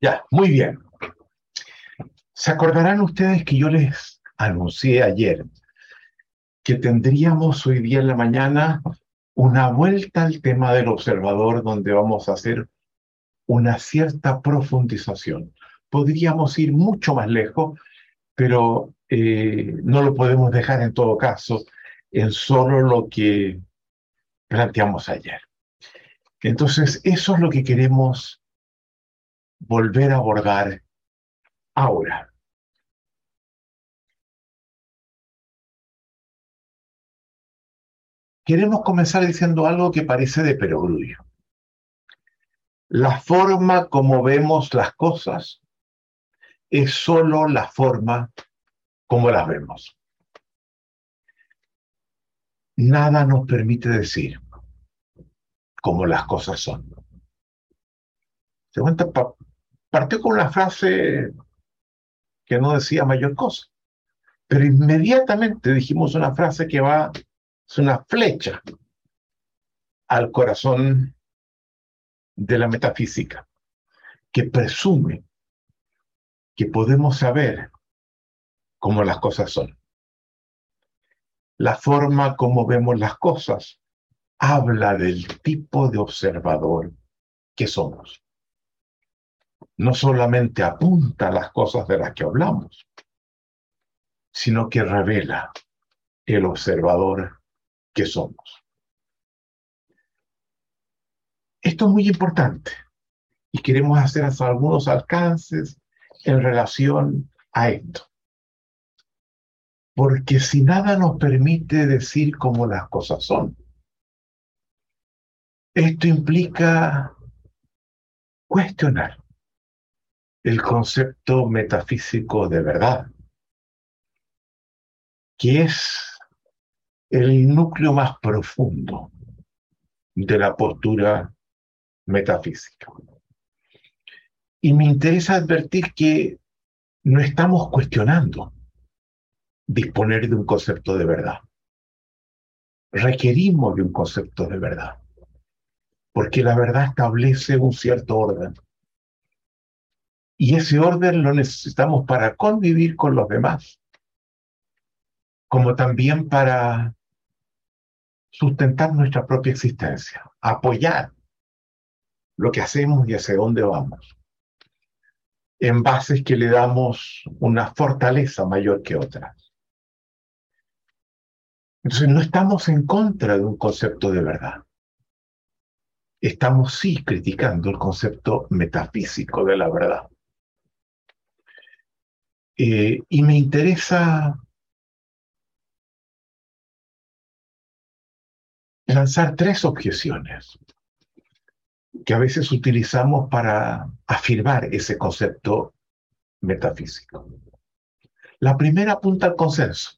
Ya, muy bien. Se acordarán ustedes que yo les anuncié ayer que tendríamos hoy día en la mañana una vuelta al tema del observador donde vamos a hacer una cierta profundización. Podríamos ir mucho más lejos, pero eh, no lo podemos dejar en todo caso en solo lo que planteamos ayer. Entonces, eso es lo que queremos volver a abordar ahora. Queremos comenzar diciendo algo que parece de perogrullo. La forma como vemos las cosas es solo la forma como las vemos. Nada nos permite decir cómo las cosas son. Se cuenta, partió con una frase que no decía mayor cosa, pero inmediatamente dijimos una frase que va, es una flecha al corazón de la metafísica, que presume que podemos saber cómo las cosas son. La forma como vemos las cosas habla del tipo de observador que somos no solamente apunta las cosas de las que hablamos, sino que revela el observador que somos. Esto es muy importante y queremos hacer algunos alcances en relación a esto. Porque si nada nos permite decir cómo las cosas son, esto implica cuestionar el concepto metafísico de verdad, que es el núcleo más profundo de la postura metafísica. Y me interesa advertir que no estamos cuestionando disponer de un concepto de verdad. Requerimos de un concepto de verdad, porque la verdad establece un cierto orden y ese orden lo necesitamos para convivir con los demás, como también para sustentar nuestra propia existencia, apoyar lo que hacemos y hacia dónde vamos, en bases que le damos una fortaleza mayor que otras. Entonces no estamos en contra de un concepto de verdad. Estamos sí criticando el concepto metafísico de la verdad. Eh, y me interesa lanzar tres objeciones que a veces utilizamos para afirmar ese concepto metafísico. La primera apunta al consenso,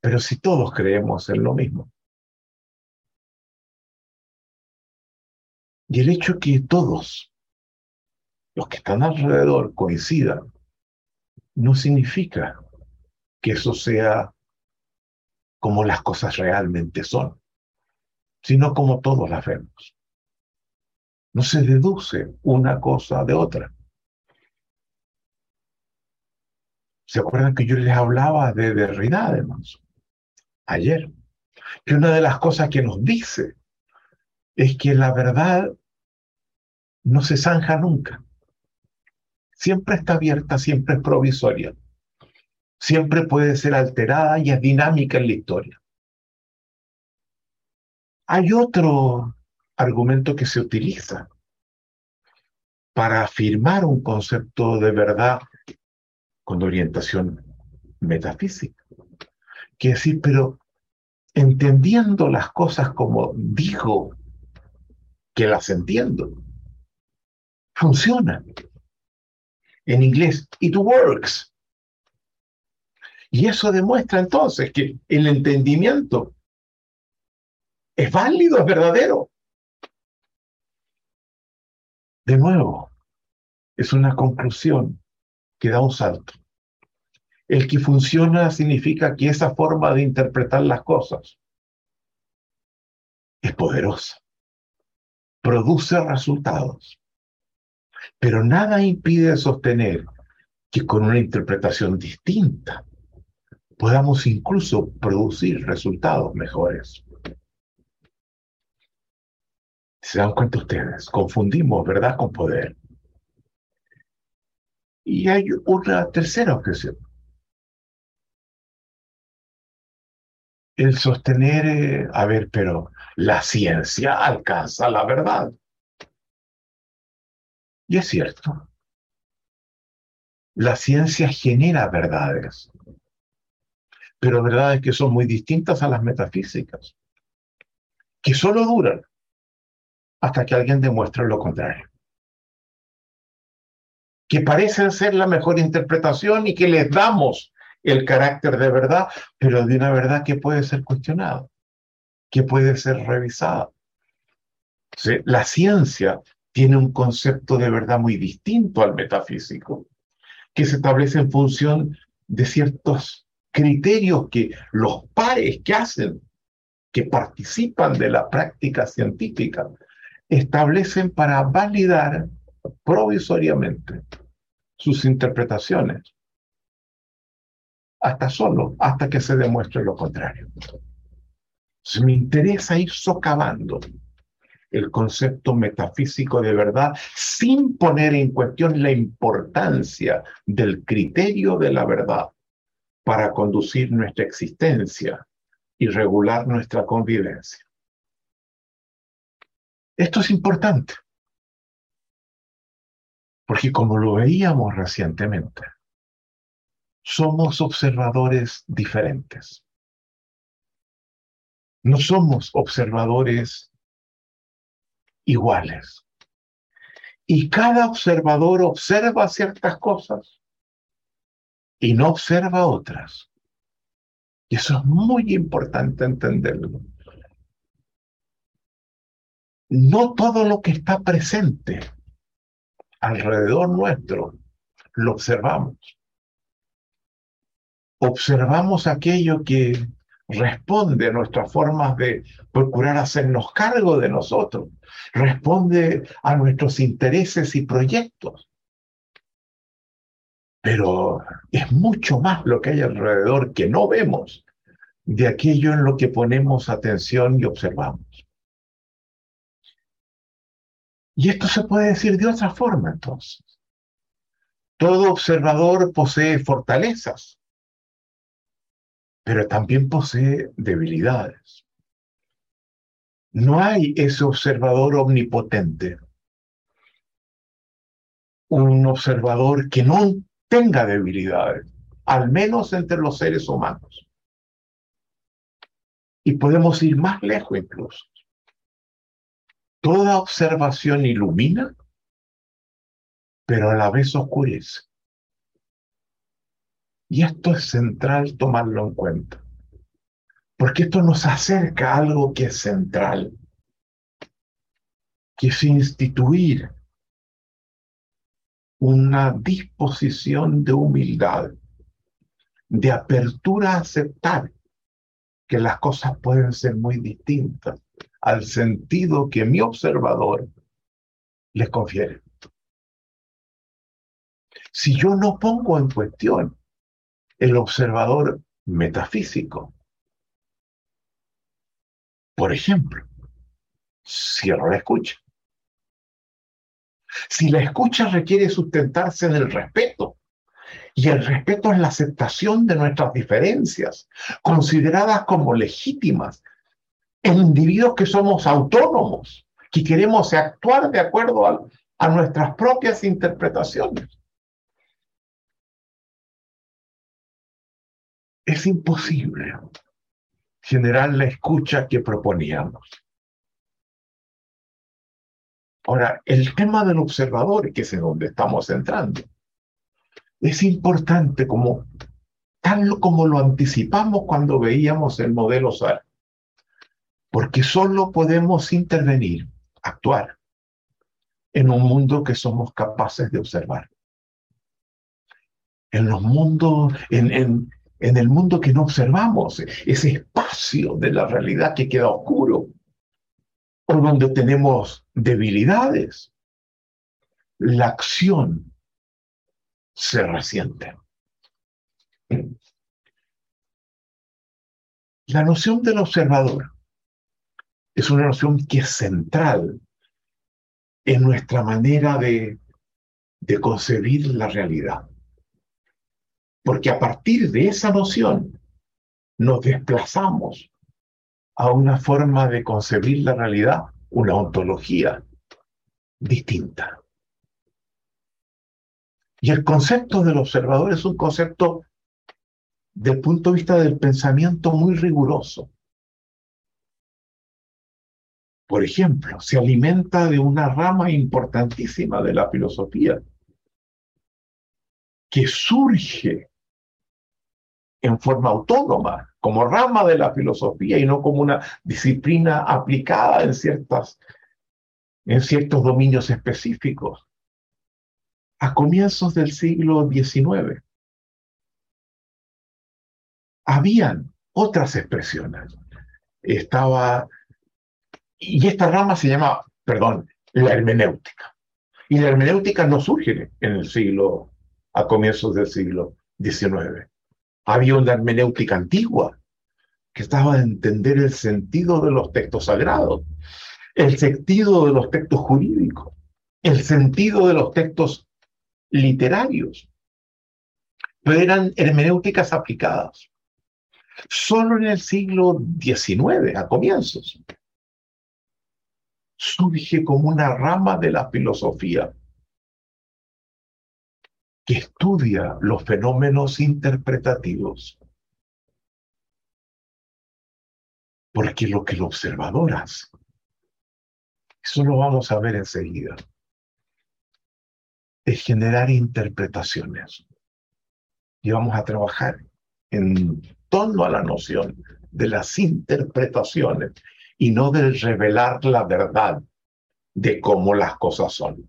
pero si todos creemos en lo mismo. Y el hecho que todos los que están alrededor coincidan no significa que eso sea como las cosas realmente son, sino como todos las vemos. No se deduce una cosa de otra. ¿Se acuerdan que yo les hablaba de Derrida, además? Ayer. Que una de las cosas que nos dice es que la verdad no se zanja nunca siempre está abierta, siempre es provisoria, siempre puede ser alterada y es dinámica en la historia. Hay otro argumento que se utiliza para afirmar un concepto de verdad con orientación metafísica, que decir, pero entendiendo las cosas como dijo que las entiendo, funcionan en inglés, it works. Y eso demuestra entonces que el entendimiento es válido, es verdadero. De nuevo, es una conclusión que da un salto. El que funciona significa que esa forma de interpretar las cosas es poderosa, produce resultados Pero nada impide sostener que con una interpretación distinta podamos incluso producir resultados mejores. ¿Se dan cuenta ustedes? Confundimos verdad con poder. Y hay una tercera objeción. El sostener, eh, a ver, pero la ciencia alcanza la verdad. Y es cierto. La ciencia genera verdades, pero verdades que son muy distintas a las metafísicas, que solo duran hasta que alguien demuestre lo contrario. Que parecen ser la mejor interpretación y que les damos el carácter de verdad, pero de una verdad que puede ser cuestionada, que puede ser revisada. La ciencia tiene un concepto de verdad muy distinto al metafísico, que se establece en función de ciertos criterios que los pares que hacen, que participan de la práctica científica, establecen para validar provisoriamente sus interpretaciones, hasta solo, hasta que se demuestre lo contrario. Se me interesa ir socavando el concepto metafísico de verdad sin poner en cuestión la importancia del criterio de la verdad para conducir nuestra existencia y regular nuestra convivencia. Esto es importante, porque como lo veíamos recientemente, somos observadores diferentes. No somos observadores iguales. Y cada observador observa ciertas cosas y no observa otras. Y eso es muy importante entenderlo no todo lo que está presente alrededor nuestro lo observamos. Observamos aquello que responde a nuestras formas de procurar hacernos cargo de nosotros, responde a nuestros intereses y proyectos. Pero es mucho más lo que hay alrededor que no vemos de aquello en lo que ponemos atención y observamos. Y esto se puede decir de otra forma entonces. Todo observador posee fortalezas, pero también posee debilidades. No hay ese observador omnipotente, un observador que no tenga debilidades, al menos entre los seres humanos. Y podemos ir más lejos incluso. Toda observación ilumina, pero a la vez oscurece. Y esto es central tomarlo en cuenta, porque esto nos acerca a algo que es central, que es instituir una disposición de humildad, de apertura a aceptar que las cosas pueden ser muy distintas al sentido que mi observador les confiere. Si yo no pongo en cuestión el observador metafísico, por ejemplo, cierro la escucha. Si la escucha requiere sustentarse en el respeto, y el respeto es la aceptación de nuestras diferencias, consideradas como legítimas en individuos que somos autónomos, que queremos actuar de acuerdo a, a nuestras propias interpretaciones. Es imposible generar la escucha que proponíamos. Ahora, el tema del observador, que es en donde estamos entrando, es importante como tal como lo anticipamos cuando veíamos el modelo SAR porque solo podemos intervenir, actuar, en un mundo que somos capaces de observar. En los mundos, en, en el mundo que no observamos, ese espacio de la realidad que queda oscuro, o donde tenemos debilidades, la acción se resiente. La noción del observador es una noción que es central en nuestra manera de, de concebir la realidad. Porque a partir de esa noción nos desplazamos a una forma de concebir la realidad, una ontología distinta. Y el concepto del observador es un concepto del punto de vista del pensamiento muy riguroso. Por ejemplo, se alimenta de una rama importantísima de la filosofía que surge en forma autónoma, como rama de la filosofía y no como una disciplina aplicada en, ciertas, en ciertos dominios específicos. A comienzos del siglo XIX, habían otras expresiones. Estaba, y esta rama se llama, perdón, la hermenéutica. Y la hermenéutica no surge en el siglo, a comienzos del siglo XIX. Había una hermenéutica antigua que estaba a entender el sentido de los textos sagrados, el sentido de los textos jurídicos, el sentido de los textos literarios. Pero eran hermenéuticas aplicadas. Solo en el siglo XIX, a comienzos, surge como una rama de la filosofía que estudia los fenómenos interpretativos. Porque lo que el observador hace, eso lo vamos a ver enseguida, es generar interpretaciones. Y vamos a trabajar en torno a la noción de las interpretaciones y no de revelar la verdad de cómo las cosas son.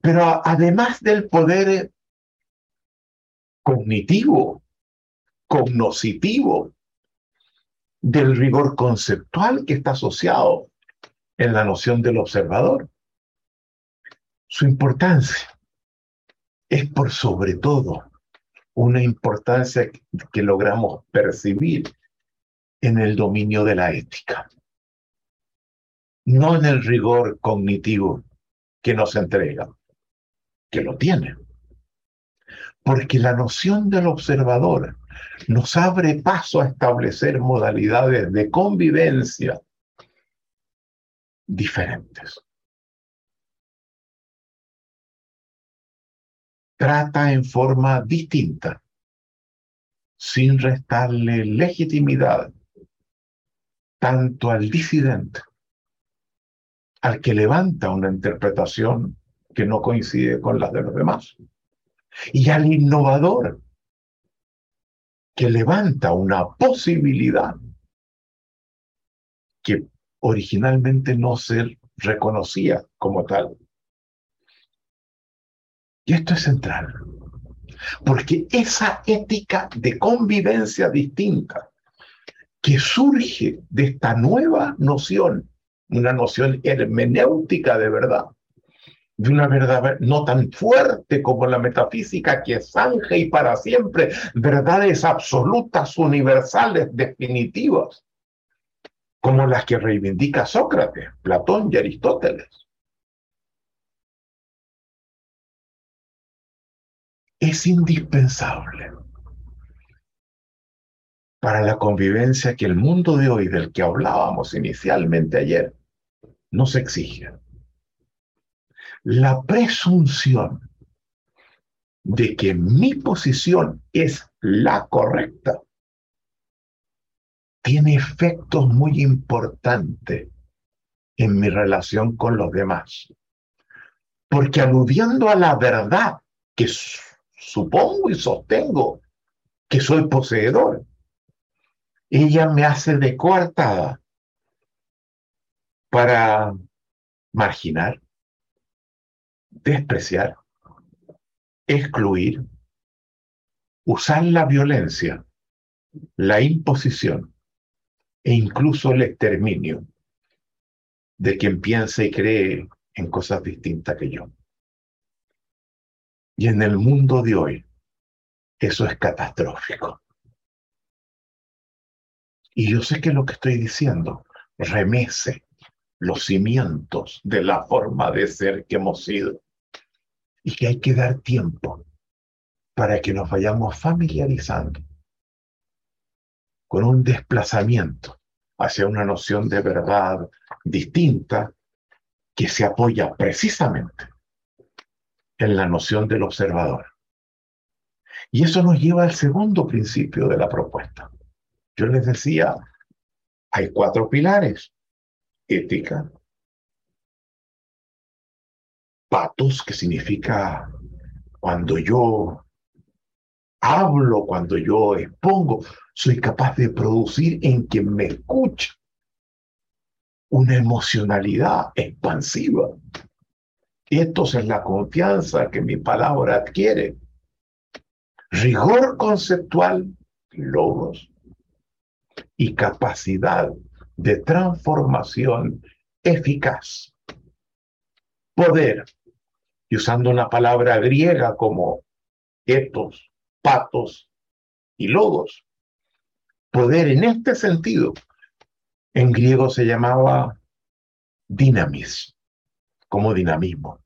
Pero además del poder cognitivo, cognoscitivo, del rigor conceptual que está asociado en la noción del observador, su importancia es por sobre todo una importancia que logramos percibir en el dominio de la ética, no en el rigor cognitivo que nos entrega, que lo tiene. Porque la noción del observador nos abre paso a establecer modalidades de convivencia diferentes. Trata en forma distinta, sin restarle legitimidad tanto al disidente al que levanta una interpretación que no coincide con las de los demás. Y al innovador que levanta una posibilidad que originalmente no se reconocía como tal. Y esto es central, porque esa ética de convivencia distinta que surge de esta nueva noción una noción hermenéutica de verdad, de una verdad no tan fuerte como la metafísica que zanja y para siempre verdades absolutas, universales, definitivas, como las que reivindica Sócrates, Platón y Aristóteles. Es indispensable para la convivencia que el mundo de hoy, del que hablábamos inicialmente ayer, nos exige. La presunción de que mi posición es la correcta tiene efectos muy importantes en mi relación con los demás. Porque aludiendo a la verdad que supongo y sostengo que soy poseedor, ella me hace de coartada para marginar, despreciar, excluir, usar la violencia, la imposición e incluso el exterminio de quien piensa y cree en cosas distintas que yo. Y en el mundo de hoy, eso es catastrófico. Y yo sé que lo que estoy diciendo remece los cimientos de la forma de ser que hemos sido y que hay que dar tiempo para que nos vayamos familiarizando con un desplazamiento hacia una noción de verdad distinta que se apoya precisamente en la noción del observador. Y eso nos lleva al segundo principio de la propuesta. Yo les decía, hay cuatro pilares. Ética, patos, que significa cuando yo hablo, cuando yo expongo, soy capaz de producir en quien me escucha una emocionalidad expansiva. Esto es la confianza que mi palabra adquiere. Rigor conceptual, logos, y capacidad de transformación eficaz. Poder, y usando una palabra griega como etos, patos y logos. Poder en este sentido, en griego se llamaba dinamis, como dinamismo.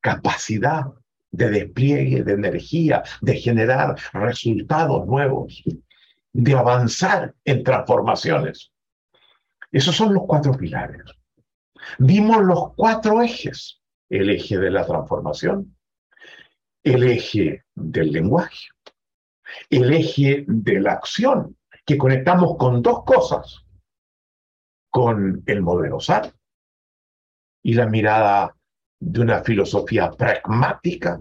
Capacidad de despliegue, de energía, de generar resultados nuevos, de avanzar en transformaciones. Esos son los cuatro pilares. Vimos los cuatro ejes. El eje de la transformación, el eje del lenguaje, el eje de la acción, que conectamos con dos cosas, con el modelo SAR y la mirada de una filosofía pragmática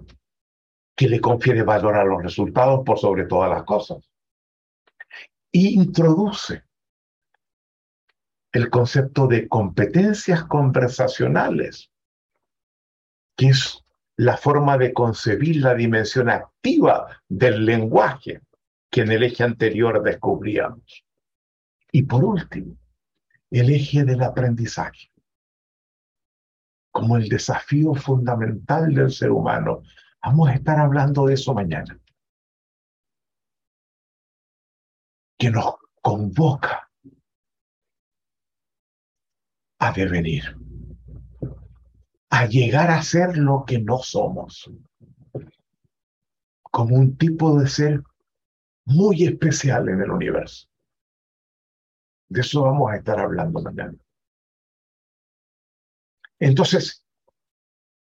que le confiere valor a los resultados por sobre todas las cosas. Introduce el concepto de competencias conversacionales, que es la forma de concebir la dimensión activa del lenguaje que en el eje anterior descubríamos. Y por último, el eje del aprendizaje, como el desafío fundamental del ser humano. Vamos a estar hablando de eso mañana. Que nos convoca a devenir a llegar a ser lo que no somos, como un tipo de ser muy especial en el universo. De eso vamos a estar hablando mañana. Entonces,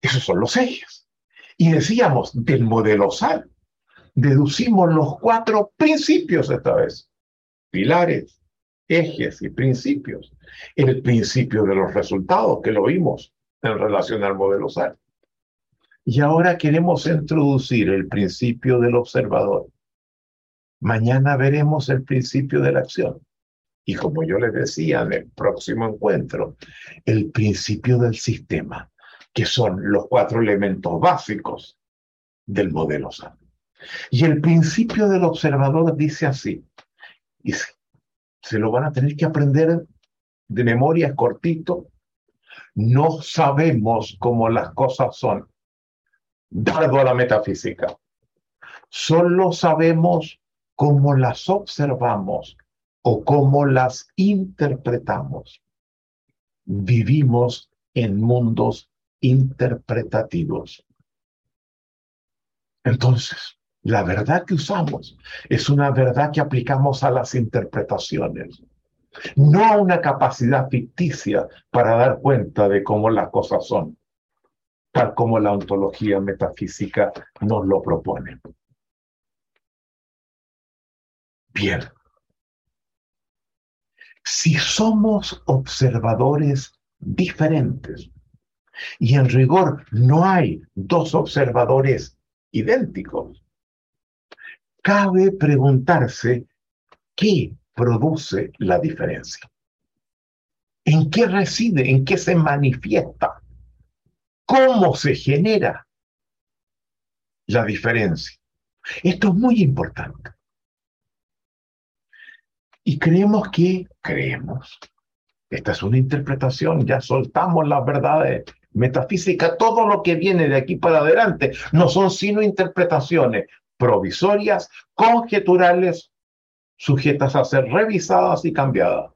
esos son los ejes. Y decíamos, del modelo SAL, deducimos los cuatro principios esta vez. Pilares, ejes y principios. El principio de los resultados, que lo vimos en relación al modelo SAR. Y ahora queremos introducir el principio del observador. Mañana veremos el principio de la acción. Y como yo les decía en el próximo encuentro, el principio del sistema, que son los cuatro elementos básicos del modelo SAR. Y el principio del observador dice así, y se lo van a tener que aprender de memoria cortito, no sabemos cómo las cosas son, dado a la metafísica. Solo sabemos cómo las observamos o cómo las interpretamos. Vivimos en mundos interpretativos. Entonces, la verdad que usamos es una verdad que aplicamos a las interpretaciones no una capacidad ficticia para dar cuenta de cómo las cosas son, tal como la ontología metafísica nos lo propone. Bien. Si somos observadores diferentes, y en rigor no hay dos observadores idénticos, cabe preguntarse qué produce la diferencia? ¿En qué reside? ¿En qué se manifiesta? ¿Cómo se genera la diferencia? Esto es muy importante. Y creemos que, creemos, Esta es una interpretación, ya soltamos las verdades metafísicas, todo lo que viene de aquí para adelante no son sino interpretaciones provisorias, conjeturales, sujetas a ser revisadas y cambiadas.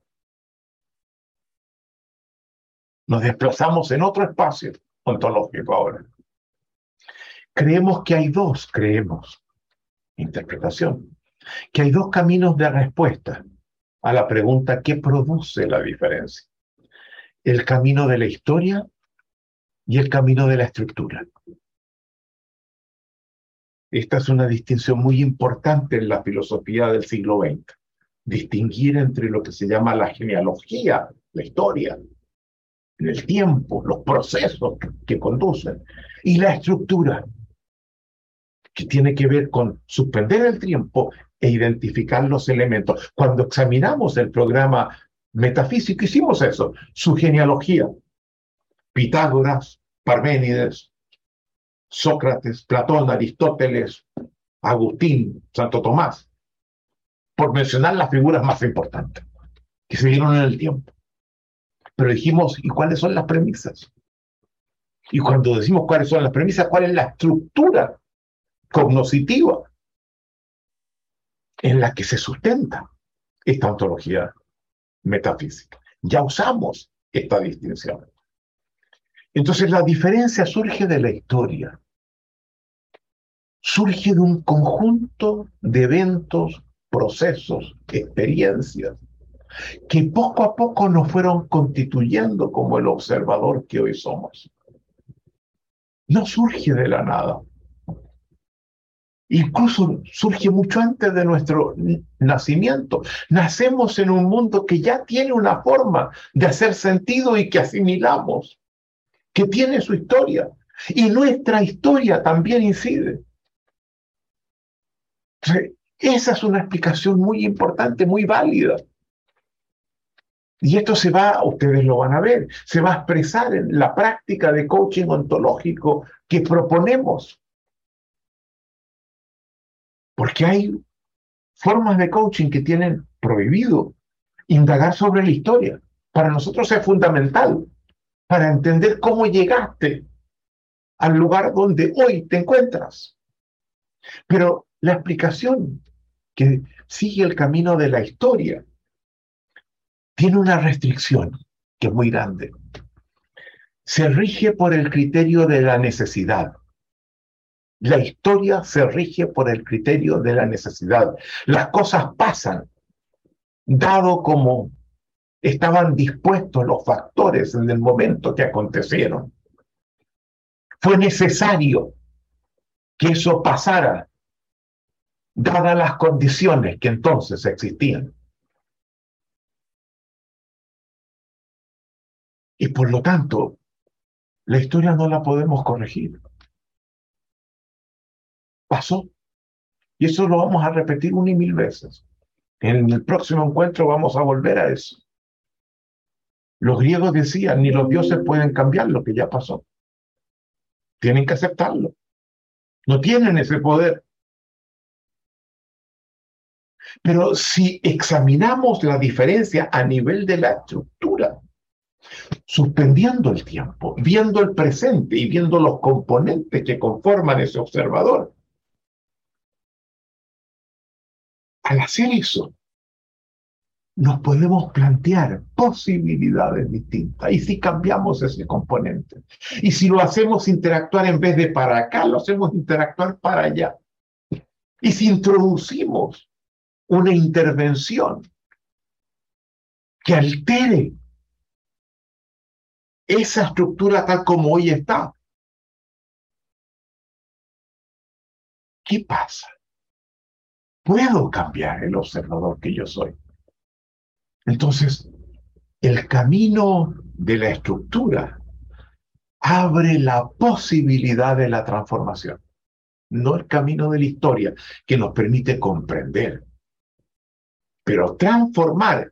Nos desplazamos en otro espacio ontológico ahora. Creemos que hay dos, creemos, interpretación, que hay dos caminos de respuesta a la pregunta ¿qué produce la diferencia? El camino de la historia y el camino de la estructura. Esta es una distinción muy importante en la filosofía del siglo XX. Distinguir entre lo que se llama la genealogía, la historia, el tiempo, los procesos que, conducen, y la estructura, que tiene que ver con suspender el tiempo e identificar los elementos. Cuando examinamos el programa metafísico, hicimos eso, su genealogía. Pitágoras, Parménides, Sócrates, Platón, Aristóteles, Agustín, Santo Tomás, por mencionar las figuras más importantes que se dieron en el tiempo. Pero dijimos, ¿y cuáles son las premisas? Y cuando decimos cuáles son las premisas, ¿cuál es la estructura cognoscitiva en la que se sustenta esta ontología metafísica? Ya usamos esta distinción. Entonces la diferencia surge de la historia, surge de un conjunto de eventos, procesos, experiencias, que poco a poco nos fueron constituyendo como el observador que hoy somos. No surge de la nada. Incluso surge mucho antes de nuestro nacimiento. Nacemos en un mundo que ya tiene una forma de hacer sentido y que asimilamos que tiene su historia. Y nuestra historia también incide. Esa es una explicación muy importante, muy válida. Y esto se va, ustedes lo van a ver, se va a expresar en la práctica de coaching ontológico que proponemos. Porque hay formas de coaching que tienen prohibido indagar sobre la historia. Para nosotros es fundamental para entender cómo llegaste al lugar donde hoy te encuentras. Pero la explicación que sigue el camino de la historia tiene una restricción que es muy grande. Se rige por el criterio de la necesidad. La historia se rige por el criterio de la necesidad. Las cosas pasan, dado como estaban dispuestos los factores en el momento que acontecieron. Fue necesario que eso pasara, dadas las condiciones que entonces existían. Y por lo tanto, la historia no la podemos corregir. Pasó. Y eso lo vamos a repetir una y mil veces. En el próximo encuentro vamos a volver a eso. Los griegos decían, ni los dioses pueden cambiar lo que ya pasó. Tienen que aceptarlo. No tienen ese poder. Pero si examinamos la diferencia a nivel de la estructura, suspendiendo el tiempo, viendo el presente y viendo los componentes que conforman ese observador, al hacer eso, nos podemos plantear posibilidades distintas. Y si cambiamos ese componente, y si lo hacemos interactuar en vez de para acá, lo hacemos interactuar para allá. Y si introducimos una intervención que altere esa estructura tal como hoy está, ¿qué pasa? Puedo cambiar el observador que yo soy. Entonces, el camino de la estructura abre la posibilidad de la transformación, no el camino de la historia que nos permite comprender. Pero transformar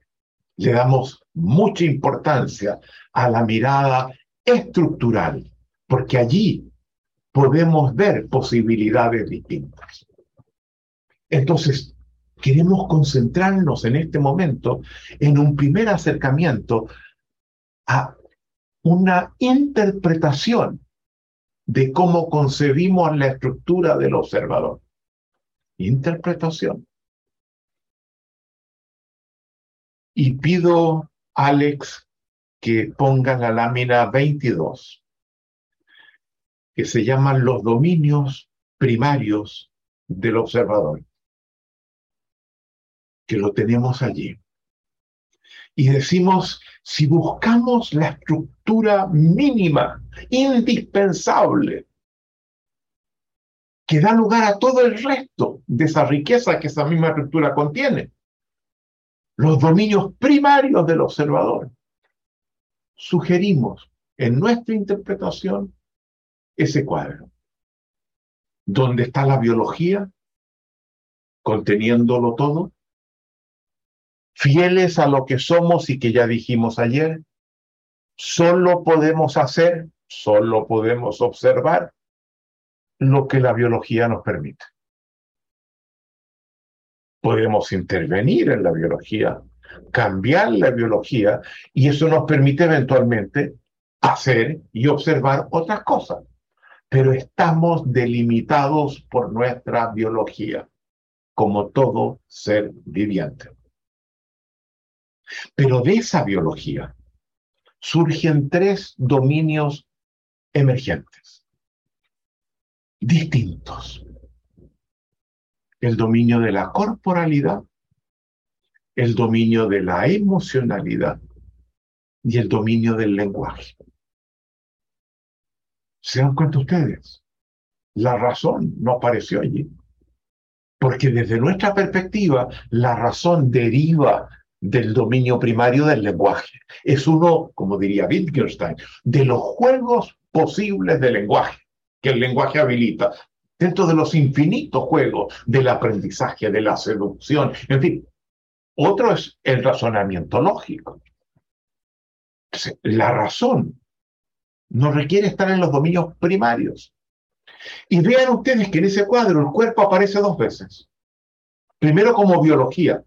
le damos mucha importancia a la mirada estructural, porque allí podemos ver posibilidades distintas. Entonces, queremos concentrarnos en este momento en un primer acercamiento a una interpretación de cómo concebimos la estructura del observador. Interpretación. Y pido, Alex, que pongan la lámina 22, que se llaman los dominios primarios del observador, que lo tenemos allí. Y decimos, si buscamos la estructura mínima, indispensable, que da lugar a todo el resto de esa riqueza que esa misma estructura contiene, los dominios primarios del observador, sugerimos en nuestra interpretación ese cuadro, donde está la biología, conteniéndolo todo, fieles a lo que somos y que ya dijimos ayer, solo podemos hacer, solo podemos observar lo que la biología nos permite. Podemos intervenir en la biología, cambiar la biología y eso nos permite eventualmente hacer y observar otras cosas. Pero estamos delimitados por nuestra biología, como todo ser viviente. Pero de esa biología surgen tres dominios emergentes, distintos. El dominio de la corporalidad, el dominio de la emocionalidad y el dominio del lenguaje. ¿Se dan cuenta ustedes? La razón no apareció allí. Porque desde nuestra perspectiva, la razón deriva del dominio primario del lenguaje. Es uno, como diría Wittgenstein, de los juegos posibles del lenguaje, que el lenguaje habilita, dentro de los infinitos juegos del aprendizaje, de la seducción, en fin, otro es el razonamiento lógico. La razón no requiere estar en los dominios primarios. Y vean ustedes que en ese cuadro el cuerpo aparece dos veces. Primero como biología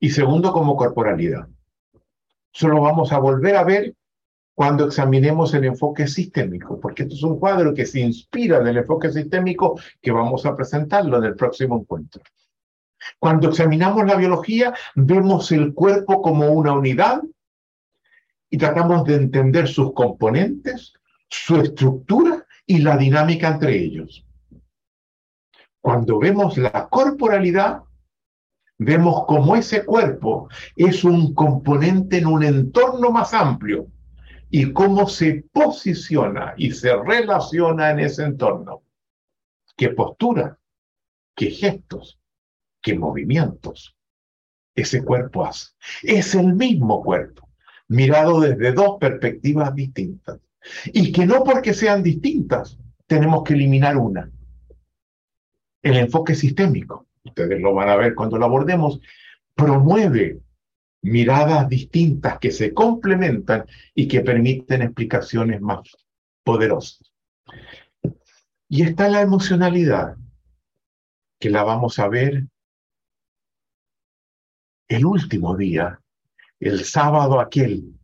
y segundo como corporalidad. Solo vamos a volver a ver cuando examinemos el enfoque sistémico, porque esto es un cuadro que se inspira en el enfoque sistémico que vamos a presentarlo en el próximo encuentro. Cuando examinamos la biología, vemos el cuerpo como una unidad y tratamos de entender sus componentes, su estructura y la dinámica entre ellos. Cuando vemos la corporalidad, vemos cómo ese cuerpo es un componente en un entorno más amplio y cómo se posiciona y se relaciona en ese entorno. ¿Qué postura? ¿Qué gestos? qué movimientos ese cuerpo hace. Es el mismo cuerpo, mirado desde dos perspectivas distintas. Y que no porque sean distintas tenemos que eliminar una. El enfoque sistémico, ustedes lo van a ver cuando lo abordemos, promueve miradas distintas que se complementan y que permiten explicaciones más poderosas. Y está la emocionalidad, que la vamos a ver el último día, el sábado aquel,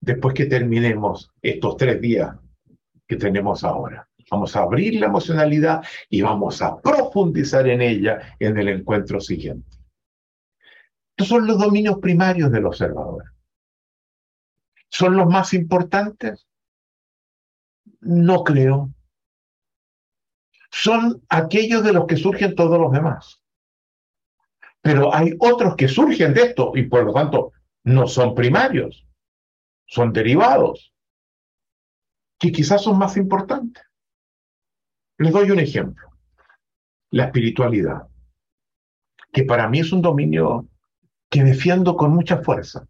después que terminemos estos tres días que tenemos ahora. Vamos a abrir la emocionalidad y vamos a profundizar en ella en el encuentro siguiente. Estos son los dominios primarios del observador. ¿Son los más importantes? No creo. Son aquellos de los que surgen todos los demás. Pero hay otros que surgen de esto y por lo tanto no son primarios, son derivados, que quizás son más importantes. Les doy un ejemplo. La espiritualidad, que para mí es un dominio que defiendo con mucha fuerza.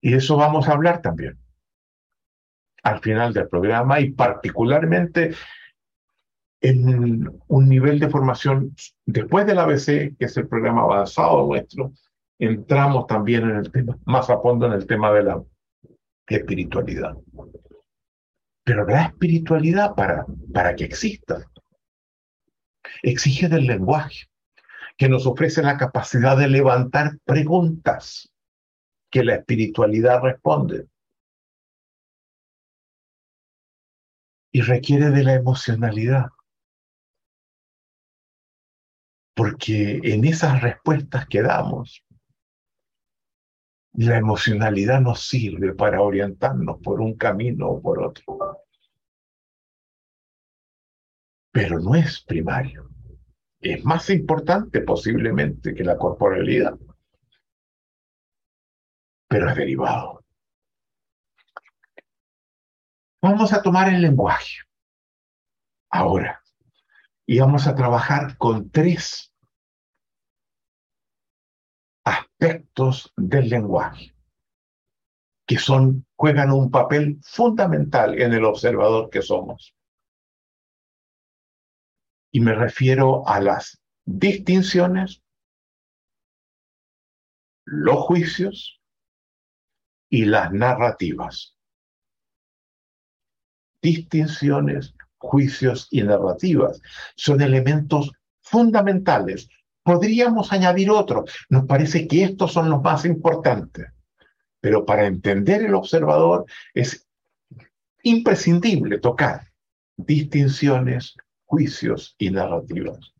Y de eso vamos a hablar también al final del programa y particularmente en un nivel de formación después del ABC, que es el programa avanzado nuestro, entramos también en el tema, más a fondo en el tema de la espiritualidad. Pero la espiritualidad, para, para que exista, exige del lenguaje, que nos ofrece la capacidad de levantar preguntas que la espiritualidad responde. Y requiere de la emocionalidad. Porque en esas respuestas que damos, la emocionalidad nos sirve para orientarnos por un camino o por otro. Pero no es primario. Es más importante posiblemente que la corporalidad. Pero es derivado. Vamos a tomar el lenguaje. Ahora. Y vamos a trabajar con tres aspectos del lenguaje que son, juegan un papel fundamental en el observador que somos. Y me refiero a las distinciones, los juicios y las narrativas. Distinciones, juicios y narrativas son elementos fundamentales Podríamos añadir otros. Nos parece que estos son los más importantes. Pero para entender el observador es imprescindible tocar distinciones, juicios y narrativas.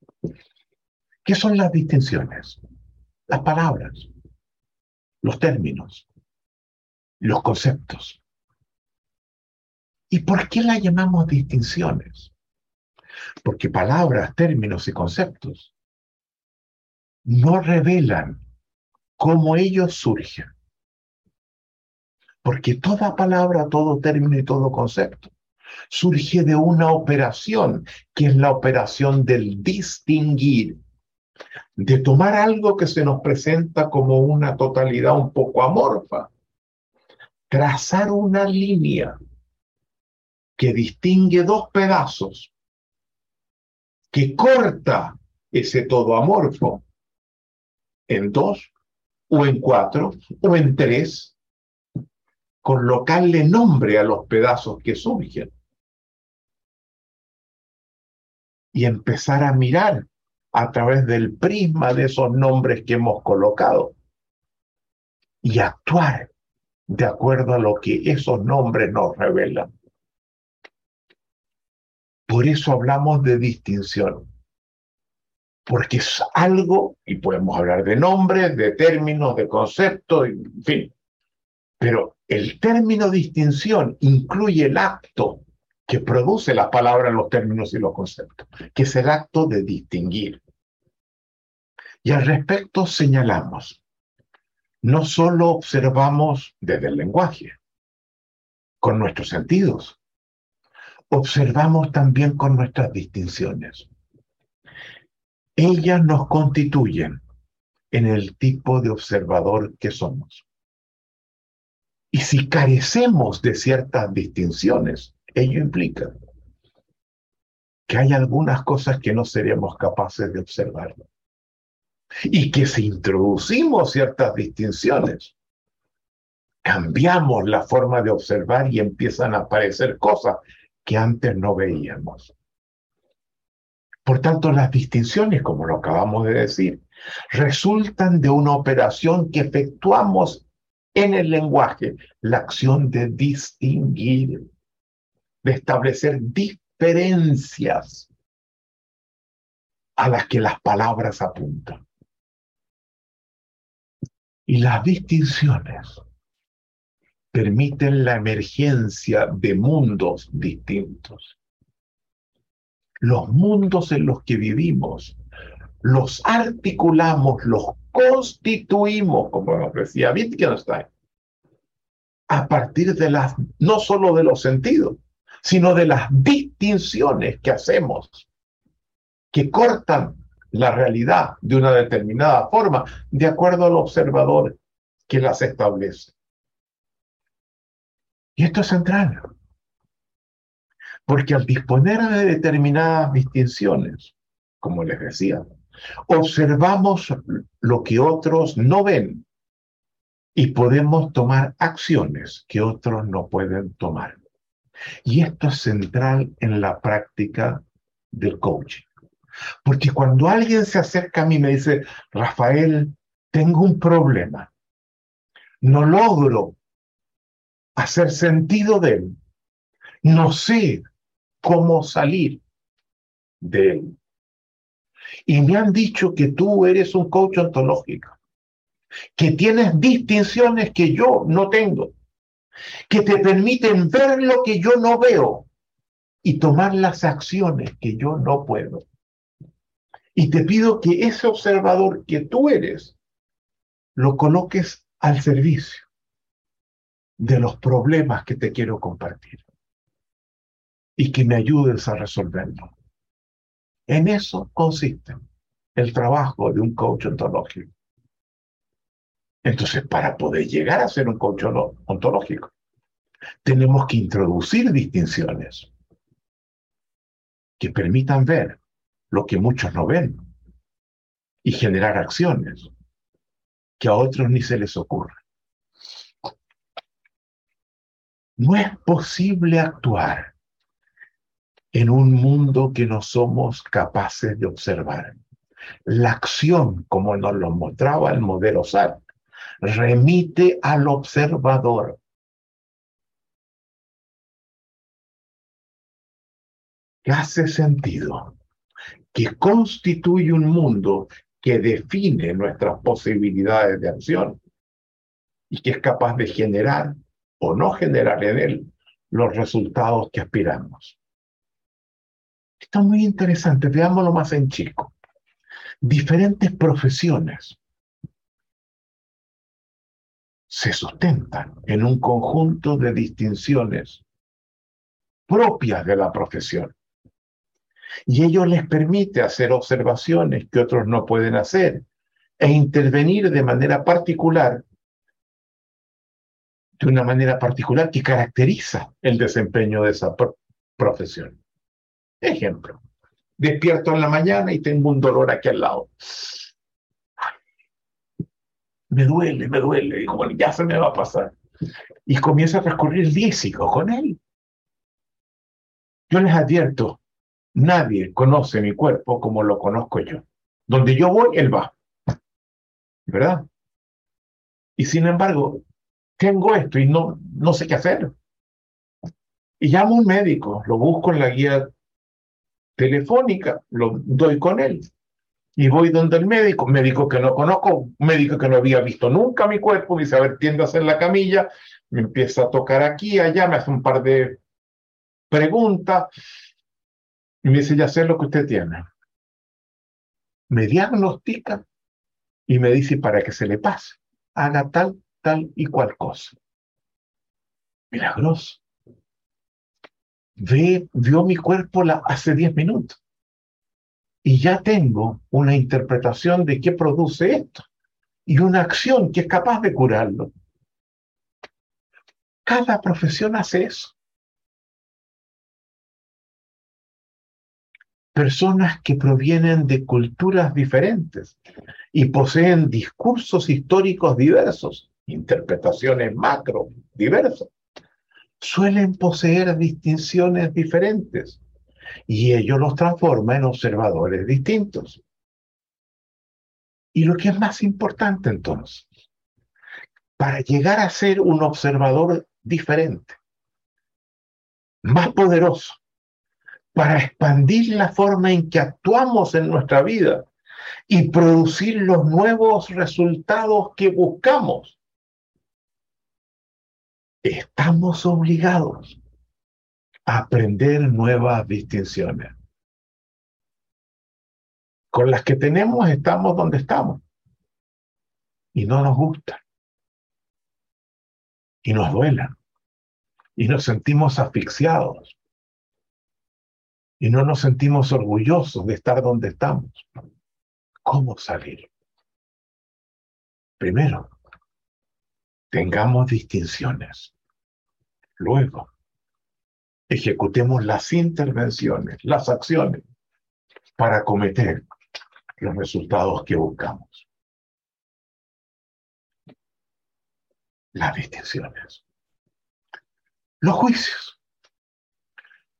¿Qué son las distinciones? Las palabras, los términos, los conceptos. ¿Y por qué las llamamos distinciones? Porque palabras, términos y conceptos no revelan cómo ellos surgen. Porque toda palabra, todo término y todo concepto surge de una operación, que es la operación del distinguir, de tomar algo que se nos presenta como una totalidad un poco amorfa, trazar una línea que distingue dos pedazos, que corta ese todo amorfo en dos, o en cuatro, o en tres, colocarle nombre a los pedazos que surgen. Y empezar a mirar a través del prisma de esos nombres que hemos colocado. Y actuar de acuerdo a lo que esos nombres nos revelan. Por eso hablamos de distinción porque es algo, y podemos hablar de nombres, de términos, de conceptos, en fin, pero el término distinción incluye el acto que produce la palabra, los términos y los conceptos, que es el acto de distinguir. Y al respecto señalamos, no solo observamos desde el lenguaje, con nuestros sentidos, observamos también con nuestras distinciones ellas nos constituyen en el tipo de observador que somos. Y si carecemos de ciertas distinciones, ello implica que hay algunas cosas que no seremos capaces de observar. Y que si introducimos ciertas distinciones, cambiamos la forma de observar y empiezan a aparecer cosas que antes no veíamos. Por tanto, las distinciones, como lo acabamos de decir, resultan de una operación que efectuamos en el lenguaje, la acción de distinguir, de establecer diferencias a las que las palabras apuntan. Y las distinciones permiten la emergencia de mundos distintos los mundos en los que vivimos, los articulamos, los constituimos, como nos decía Wittgenstein, a partir de las, no solo de los sentidos, sino de las distinciones que hacemos, que cortan la realidad de una determinada forma, de acuerdo al observador que las establece. Y esto es central. Porque al disponer de determinadas distinciones, como les decía, observamos lo que otros no ven y podemos tomar acciones que otros no pueden tomar. Y esto es central en la práctica del coaching. Porque cuando alguien se acerca a mí y me dice, Rafael, tengo un problema, no logro hacer sentido de él, no sé cómo salir de él. Y me han dicho que tú eres un coach ontológico, que tienes distinciones que yo no tengo, que te permiten ver lo que yo no veo y tomar las acciones que yo no puedo. Y te pido que ese observador que tú eres lo coloques al servicio de los problemas que te quiero compartir y que me ayudes a resolverlo. En eso consiste el trabajo de un coach ontológico. Entonces, para poder llegar a ser un coach ontológico, tenemos que introducir distinciones que permitan ver lo que muchos no ven y generar acciones que a otros ni se les ocurre. No es posible actuar en un mundo que no somos capaces de observar. La acción, como nos lo mostraba el modelo SAT, remite al observador. Que hace sentido, que constituye un mundo que define nuestras posibilidades de acción y que es capaz de generar o no generar en él los resultados que aspiramos. Está muy interesante, veámoslo más en chico. Diferentes profesiones se sustentan en un conjunto de distinciones propias de la profesión. Y ello les permite hacer observaciones que otros no pueden hacer e intervenir de manera particular, de una manera particular que caracteriza el desempeño de esa profesión. Ejemplo, despierto en la mañana y tengo un dolor aquí al lado. Me duele, me duele, y bueno, ya se me va a pasar. Y comienza a transcurrir el día con él. Yo les advierto, nadie conoce mi cuerpo como lo conozco yo. Donde yo voy, él va. ¿Verdad? Y sin embargo, tengo esto y no, no sé qué hacer. Y llamo a un médico, lo busco en la guía telefónica, lo doy con él. Y voy donde el médico, médico que no conozco, médico que no había visto nunca mi cuerpo, dice, a ver, tiende a hacer la camilla, me empieza a tocar aquí, allá, me hace un par de preguntas, y me dice, ya sé lo que usted tiene. Me diagnostica y me dice, para que se le pase, haga tal, tal y cual cosa. Milagroso ve, vio mi cuerpo hace 10 minutos. Y ya tengo una interpretación de qué produce esto y una acción que es capaz de curarlo. Cada profesión hace eso. Personas que provienen de culturas diferentes y poseen discursos históricos diversos, interpretaciones macro diversas suelen poseer distinciones diferentes y ello los transforma en observadores distintos. Y lo que es más importante entonces, para llegar a ser un observador diferente, más poderoso, para expandir la forma en que actuamos en nuestra vida y producir los nuevos resultados que buscamos, estamos obligados aprender nuevas distinciones. Con las que tenemos estamos donde estamos. Y no nos gusta. Y nos duela. Y nos sentimos asfixiados. Y no nos sentimos orgullosos de estar donde estamos. ¿Cómo salir? Primero, tengamos distinciones. Luego, ejecutemos las intervenciones, las acciones para cometer los resultados que buscamos. Las distinciones. Los juicios.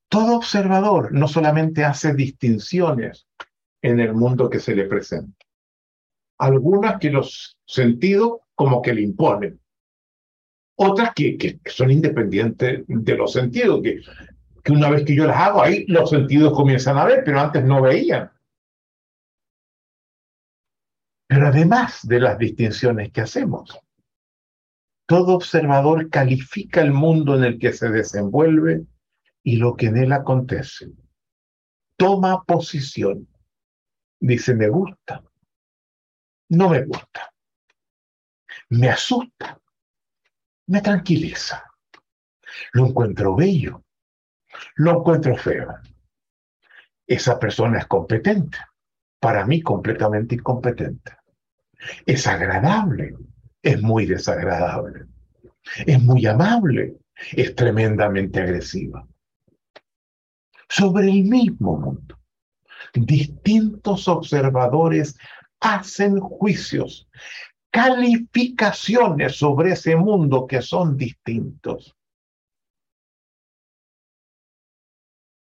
Todo observador no solamente hace distinciones en el mundo que se le presenta, algunas que los sentidos como que le imponen. Otras que, que, son independientes de los sentidos, que, que una vez que yo las hago, ahí los sentidos comienzan a ver, pero antes no veían. Pero además de las distinciones que hacemos, todo observador califica el mundo en el que se desenvuelve y lo que en él acontece. Toma posición. Dice, me gusta. No me gusta. Me asusta. Me tranquiliza. Lo encuentro bello. Lo encuentro feo. Esa persona es competente. Para mí completamente incompetente. Es agradable es muy desagradable, es muy amable, es tremendamente agresiva. Sobre el mismo mundo, distintos observadores hacen juicios, calificaciones sobre ese mundo que son distintos.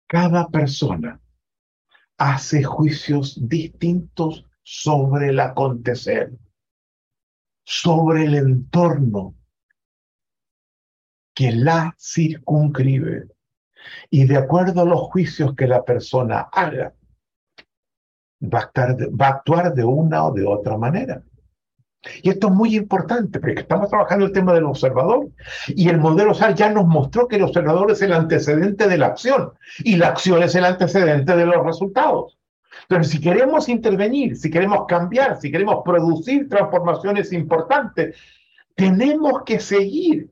Cada persona hace juicios distintos sobre el acontecer sobre el entorno que la circunscribe y de acuerdo a los juicios que la persona haga, va a, va a actuar de una o de otra manera. Y esto es muy importante porque estamos trabajando el tema del observador y el modelo SAR ya nos mostró que el observador es el antecedente de la acción y la acción es el antecedente de los resultados. Pero si queremos intervenir, si queremos cambiar, si queremos producir transformaciones importantes, tenemos que seguir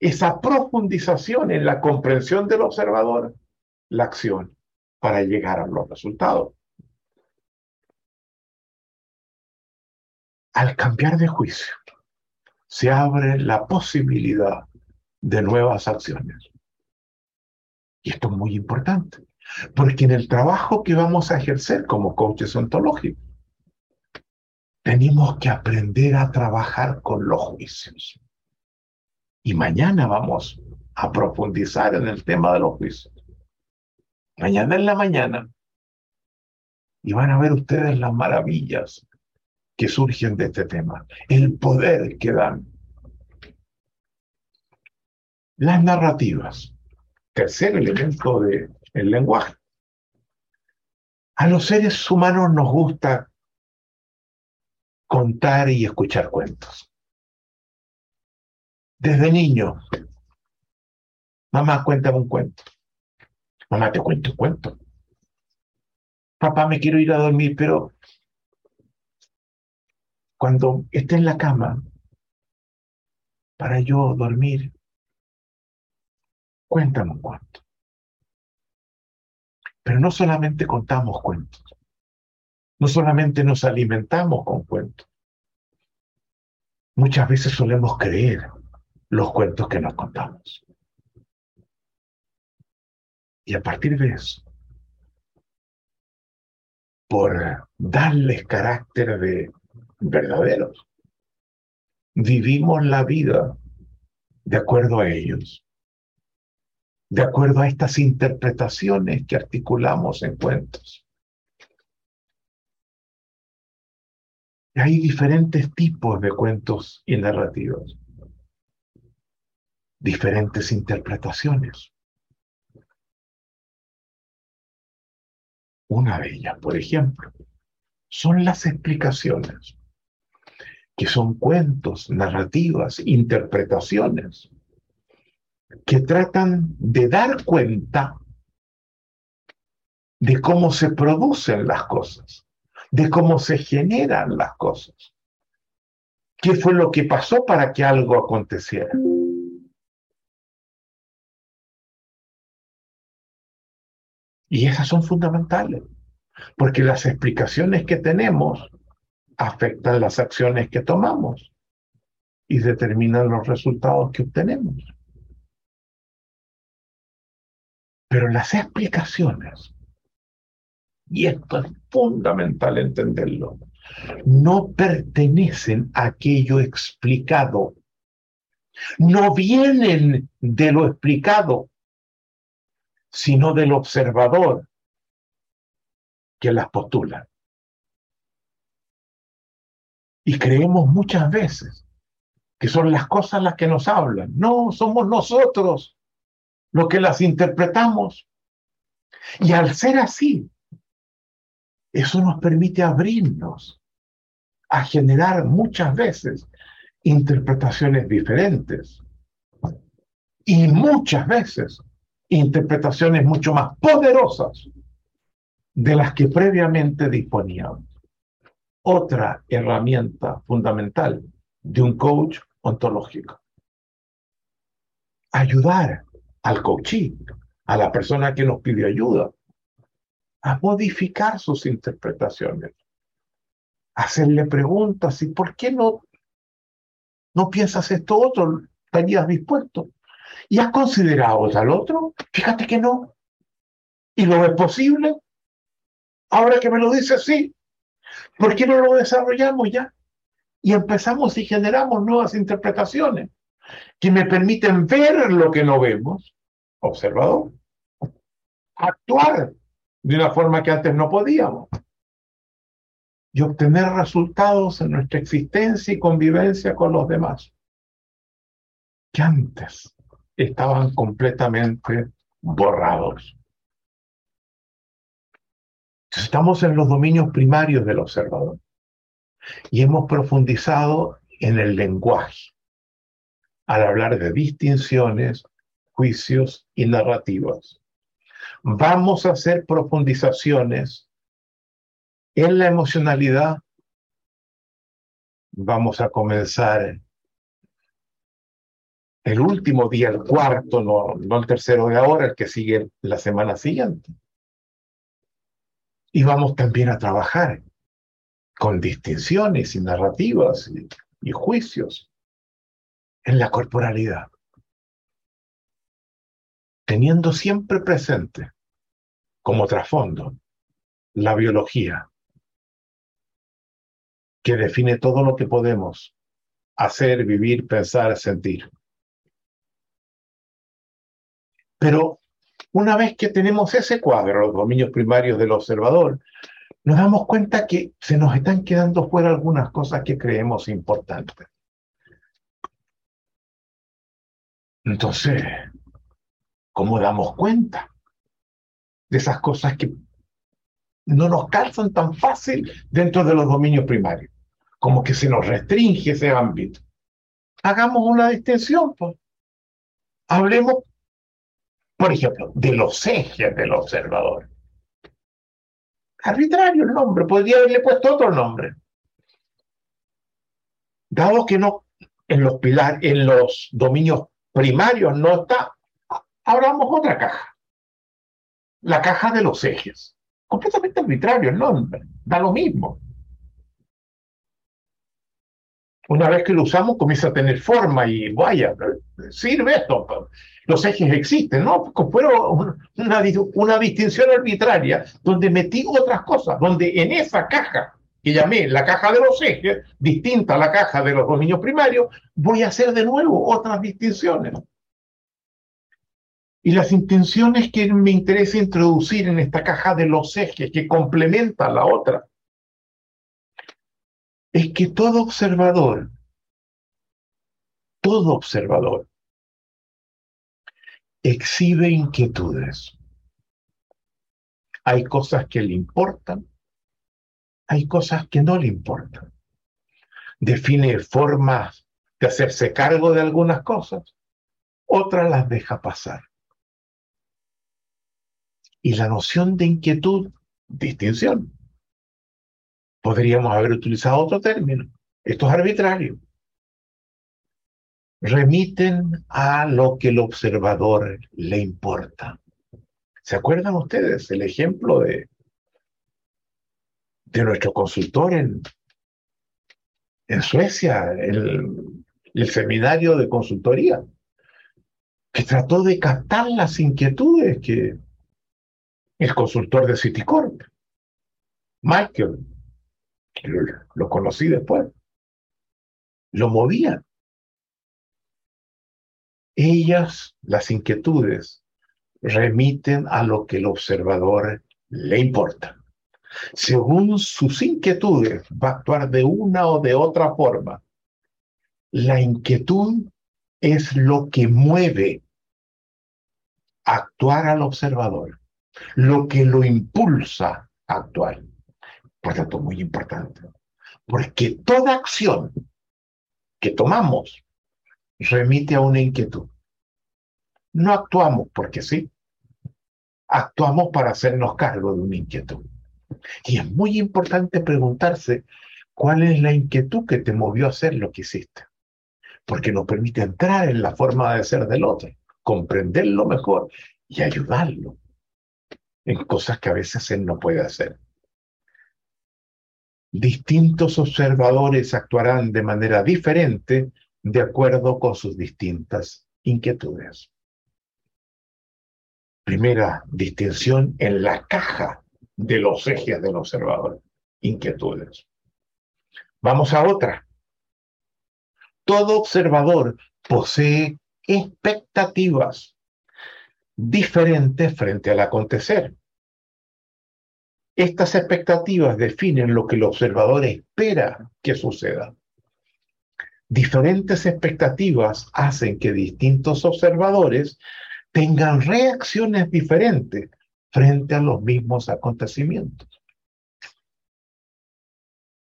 esa profundización en la comprensión del observador, la acción, para llegar a los resultados. Al cambiar de juicio, se abre la posibilidad de nuevas acciones. Y esto es muy importante. Porque en el trabajo que vamos a ejercer como coaches ontológicos, tenemos que aprender a trabajar con los juicios. Y mañana vamos a profundizar en el tema de los juicios. Mañana en la mañana. Y van a ver ustedes las maravillas que surgen de este tema, el poder que dan. Las narrativas, tercer elemento de el lenguaje. A los seres humanos nos gusta contar y escuchar cuentos. Desde niño, mamá, cuéntame un cuento. Mamá, te cuento un cuento. Papá, me quiero ir a dormir, pero cuando esté en la cama, para yo dormir, cuéntame un cuento. Pero no solamente contamos cuentos, no solamente nos alimentamos con cuentos. Muchas veces solemos creer los cuentos que nos contamos. Y a partir de eso, por darles carácter de verdaderos, vivimos la vida de acuerdo a ellos de acuerdo a estas interpretaciones que articulamos en cuentos. Hay diferentes tipos de cuentos y narrativas, diferentes interpretaciones. Una de ellas, por ejemplo, son las explicaciones, que son cuentos, narrativas, interpretaciones que tratan de dar cuenta de cómo se producen las cosas, de cómo se generan las cosas. ¿Qué fue lo que pasó para que algo aconteciera? Y esas son fundamentales, porque las explicaciones que tenemos afectan las acciones que tomamos y determinan los resultados que obtenemos. Pero las explicaciones, y esto es fundamental entenderlo, no pertenecen a aquello explicado, no vienen de lo explicado, sino del observador que las postula. Y creemos muchas veces que son las cosas las que nos hablan. No, somos nosotros los que las interpretamos. Y al ser así, eso nos permite abrirnos a generar muchas veces interpretaciones diferentes y muchas veces interpretaciones mucho más poderosas de las que previamente disponíamos. Otra herramienta fundamental de un coach ontológico. Ayudar al coachee, a la persona que nos pide ayuda, a modificar sus interpretaciones, hacerle preguntas y ¿por qué no, no piensas esto otro? ¿Estarías dispuesto? ¿Y has considerado al otro? Fíjate que no. ¿Y lo es posible? Ahora que me lo dices, sí. ¿Por qué no lo desarrollamos ya? Y empezamos y generamos nuevas interpretaciones que me permiten ver lo que no vemos, observador, actuar de una forma que antes no podíamos y obtener resultados en nuestra existencia y convivencia con los demás, que antes estaban completamente borrados. Estamos en los dominios primarios del observador y hemos profundizado en el lenguaje al hablar de distinciones, juicios y narrativas. Vamos a hacer profundizaciones en la emocionalidad. Vamos a comenzar el último día, el cuarto, no, no el tercero de ahora, el que sigue la semana siguiente. Y vamos también a trabajar con distinciones y narrativas y, juicios en la corporalidad, teniendo siempre presente como trasfondo la biología, que define todo lo que podemos hacer, vivir, pensar, sentir. Pero una vez que tenemos ese cuadro, los dominios primarios del observador, nos damos cuenta que se nos están quedando fuera algunas cosas que creemos importantes. Entonces, ¿cómo damos cuenta de esas cosas que no nos calzan tan fácil dentro de los dominios primarios? Como que se nos restringe ese ámbito. Hagamos una distinción, pues. Hablemos, por ejemplo, de los ejes del observador arbitrario el nombre, podría haberle puesto otro nombre. Dado que no en los pilares, en los dominios primarios no está, abramos otra caja. La caja de los ejes. Completamente arbitrario el nombre, da lo mismo. Una vez que lo usamos comienza a tener forma y vaya, sirve esto los ejes existen, ¿no? Fueron una, una distinción arbitraria donde metí otras cosas, donde en esa caja que llamé la caja de los ejes, distinta a la caja de los dominios primarios, voy a hacer de nuevo otras distinciones. Y las intenciones que me interesa introducir en esta caja de los ejes, que complementa a la otra, es que todo observador, todo observador, exhibe inquietudes. Hay cosas que le importan, hay cosas que no le importan. Define formas de hacerse cargo de algunas cosas, otras las deja pasar. Y la noción de inquietud, distinción. Podríamos haber utilizado otro término. Esto es arbitrario remiten a lo que el observador le importa. ¿Se acuerdan ustedes el ejemplo de, de nuestro consultor en, en Suecia, el, seminario de consultoría, que trató de captar las inquietudes que el consultor de Citicorp, Michael, lo conocí después, lo movía ellas, las inquietudes, remiten a lo que el observador le importa. Según sus inquietudes, va a actuar de una o de otra forma. La inquietud es lo que mueve a actuar al observador, lo que lo impulsa a actuar. Por tanto, muy importante, porque toda acción que tomamos remite a una inquietud. No actuamos porque sí, actuamos para hacernos cargo de una inquietud. Y es muy importante preguntarse cuál es la inquietud que te movió a hacer lo que hiciste, porque nos permite entrar en la forma de ser del otro, comprenderlo mejor y ayudarlo en cosas que a veces él no puede hacer. Distintos observadores actuarán de manera diferente de acuerdo con sus distintas inquietudes. Primera distinción en la caja de los ejes del observador, inquietudes. Vamos a otra. Todo observador posee expectativas diferentes frente al acontecer. Estas expectativas definen lo que el observador espera que suceda. Diferentes expectativas hacen que distintos observadores tengan reacciones diferentes frente a los mismos acontecimientos.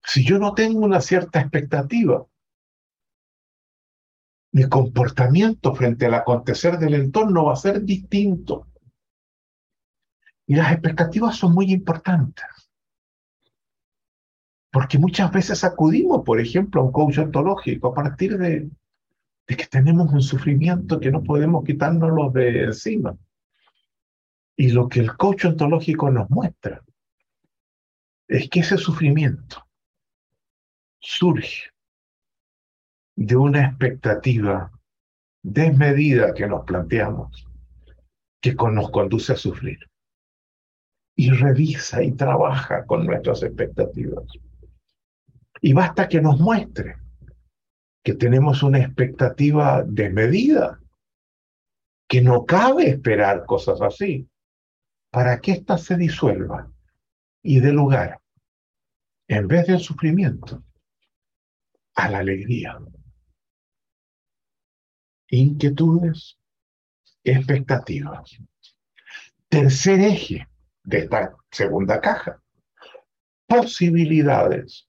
Si yo no tengo una cierta expectativa, mi comportamiento frente al acontecer del entorno va a ser distinto. Y las expectativas son muy importantes. Porque muchas veces acudimos, por ejemplo, a un coach ontológico a partir de, que tenemos un sufrimiento que no podemos quitárnoslo de encima. Y lo que el coach ontológico nos muestra es que ese sufrimiento surge de una expectativa desmedida que nos planteamos, que nos conduce a sufrir. Y revisa y trabaja con nuestras expectativas. Y basta que nos muestre que tenemos una expectativa desmedida, que no cabe esperar cosas así, para que ésta se disuelva y dé lugar, en vez del sufrimiento, a la alegría inquietudes, expectativas. Tercer eje de esta segunda caja, posibilidades.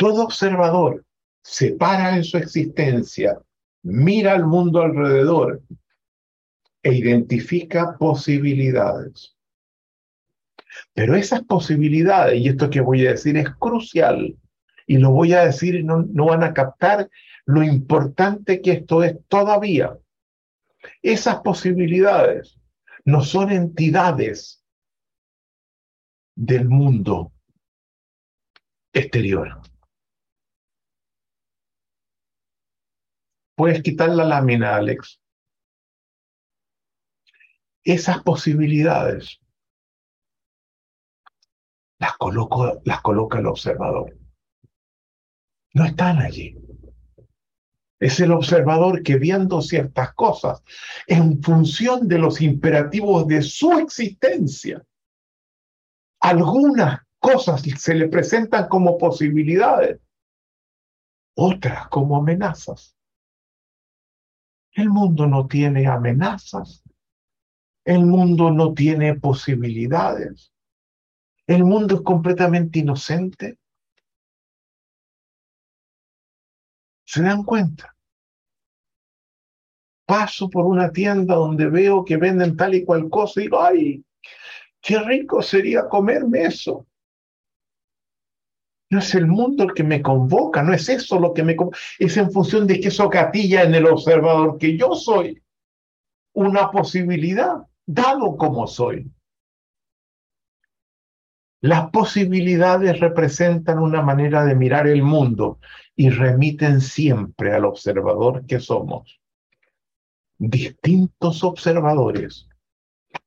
Todo observador se para en su existencia, mira al mundo alrededor e identifica posibilidades. Pero esas posibilidades, y esto que voy a decir es crucial, y lo voy a decir y no, no van a captar lo importante que esto es todavía. Esas posibilidades no son entidades del mundo exterior. Puedes quitar la lámina, Alex. Esas posibilidades las, coloco, las coloca el observador. No están allí. Es el observador que viendo ciertas cosas en función de los imperativos de su existencia, algunas cosas se le presentan como posibilidades, otras como amenazas. El mundo no tiene amenazas, el mundo no tiene posibilidades, el mundo es completamente inocente ¿Se dan cuenta? Paso por una tienda donde veo que venden tal y cual cosa y digo, ay, qué rico sería comerme eso. No es el mundo el que me convoca, no es eso lo que me convoca, es en función de que eso gatilla en el observador que yo soy una posibilidad, dado como soy. Las posibilidades representan una manera de mirar el mundo y remiten siempre al observador que somos. Distintos observadores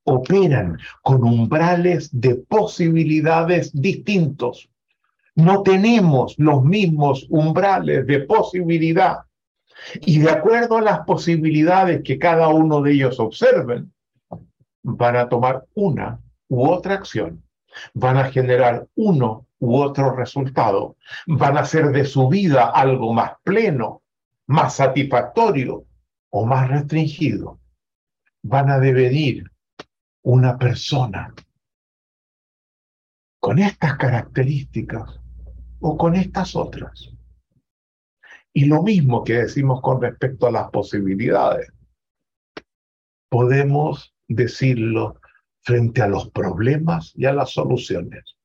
operan con umbrales de posibilidades distintos. No tenemos los mismos umbrales de posibilidad. Y de acuerdo a las posibilidades que cada uno de ellos observen, van a tomar una u otra acción van a generar uno u otro resultado, van a hacer de su vida algo más pleno, más satisfactorio o más restringido. Van a devenir una persona con estas características o con estas otras. Y lo mismo que decimos con respecto a las posibilidades. Podemos decirlo frente a los problemas y a las soluciones.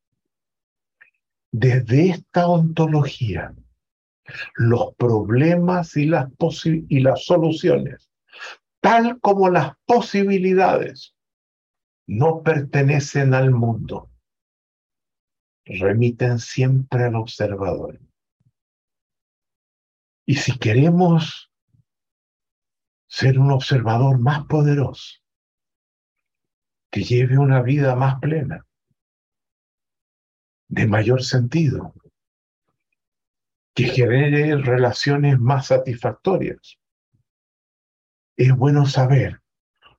Desde esta ontología, los problemas y las, y las soluciones, tal como las posibilidades, no pertenecen al mundo, remiten siempre al observador. Y si queremos ser un observador más poderoso, que lleve una vida más plena, de mayor sentido, que genere relaciones más satisfactorias. Es bueno saber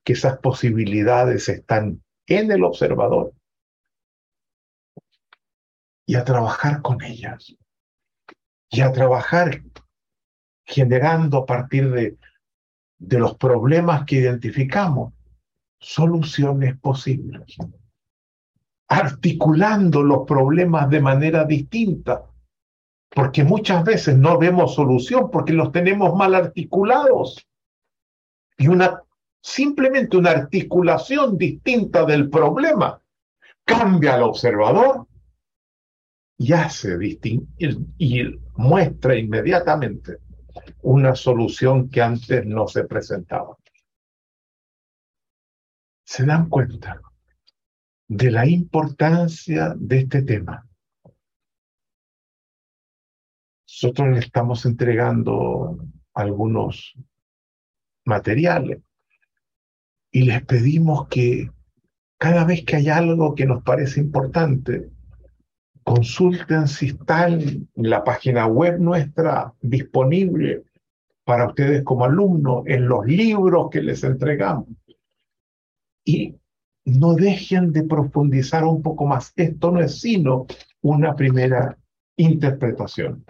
que esas posibilidades están en el observador y a trabajar con ellas y a trabajar generando a partir de, de los problemas que identificamos soluciones posibles, articulando los problemas de manera distinta, porque muchas veces no vemos solución porque los tenemos mal articulados. Y una simplemente una articulación distinta del problema cambia al observador y hace distinguir y muestra inmediatamente una solución que antes no se presentaba se dan cuenta de la importancia de este tema. Nosotros le estamos entregando algunos materiales y les pedimos que cada vez que hay algo que nos parece importante, consulten si está en la página web nuestra disponible para ustedes como alumnos, en los libros que les entregamos y no dejen de profundizar un poco más. Esto no es sino una primera interpretación.